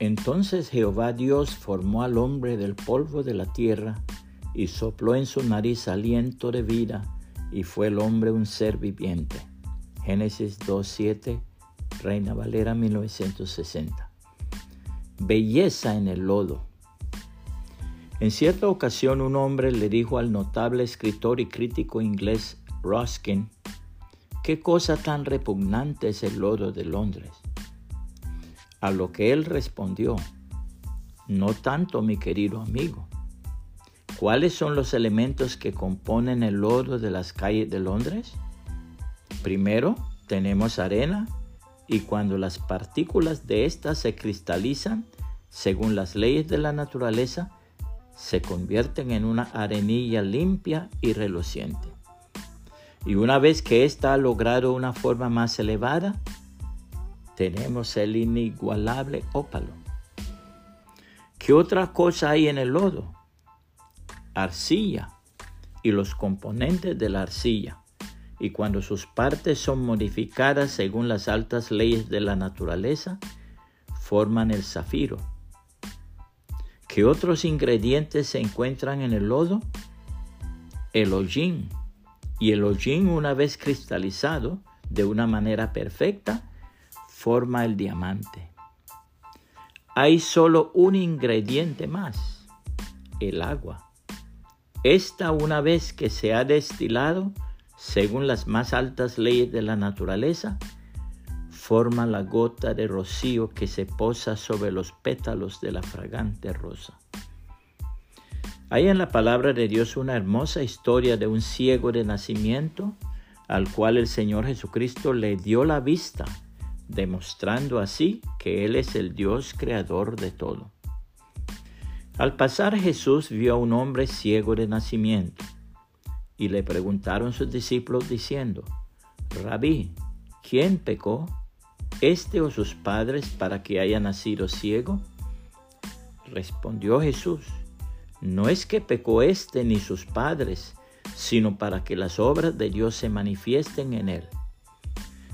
Entonces Jehová Dios formó al hombre del polvo de la tierra y sopló en su nariz aliento de vida y fue el hombre un ser viviente. Génesis 2.7, Reina Valera 1960. Belleza en el lodo. En cierta ocasión un hombre le dijo al notable escritor y crítico inglés Ruskin, ¿qué cosa tan repugnante es el lodo de Londres? A lo que él respondió, no tanto mi querido amigo. ¿Cuáles son los elementos que componen el lodo de las calles de Londres? Primero, tenemos arena y cuando las partículas de ésta se cristalizan, según las leyes de la naturaleza, se convierten en una arenilla limpia y reluciente. Y una vez que ésta ha logrado una forma más elevada, tenemos el inigualable ópalo. ¿Qué otra cosa hay en el lodo? Arcilla y los componentes de la arcilla. Y cuando sus partes son modificadas según las altas leyes de la naturaleza, forman el zafiro. ¿Qué otros ingredientes se encuentran en el lodo? El hollín. Y el hollín, una vez cristalizado de una manera perfecta, forma el diamante. Hay solo un ingrediente más, el agua. Esta una vez que se ha destilado, según las más altas leyes de la naturaleza, forma la gota de rocío que se posa sobre los pétalos de la fragante rosa. Hay en la palabra de Dios una hermosa historia de un ciego de nacimiento al cual el Señor Jesucristo le dio la vista demostrando así que Él es el Dios creador de todo. Al pasar Jesús vio a un hombre ciego de nacimiento y le preguntaron sus discípulos diciendo, Rabí, ¿quién pecó? ¿Este o sus padres para que haya nacido ciego? Respondió Jesús, no es que pecó este ni sus padres, sino para que las obras de Dios se manifiesten en él.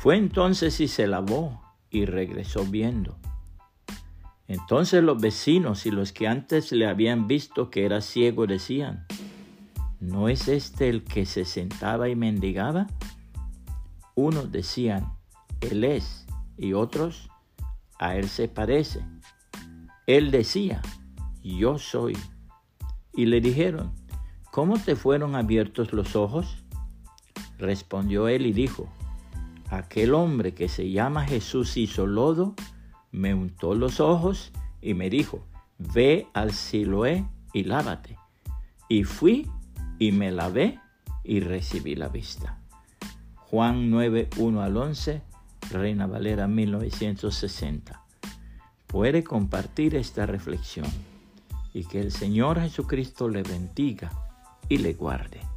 Fue entonces y se lavó y regresó viendo. Entonces los vecinos y los que antes le habían visto que era ciego decían, ¿no es este el que se sentaba y mendigaba? Unos decían, Él es, y otros, a Él se parece. Él decía, Yo soy. Y le dijeron, ¿cómo te fueron abiertos los ojos? Respondió él y dijo, aquel hombre que se llama Jesús hizo lodo, me untó los ojos y me dijo, ve al Siloé y lávate. Y fui y me lavé y recibí la vista. Juan 9, 1 al 11, Reina Valera 1960. Puede compartir esta reflexión y que el Señor Jesucristo le bendiga y le guarde.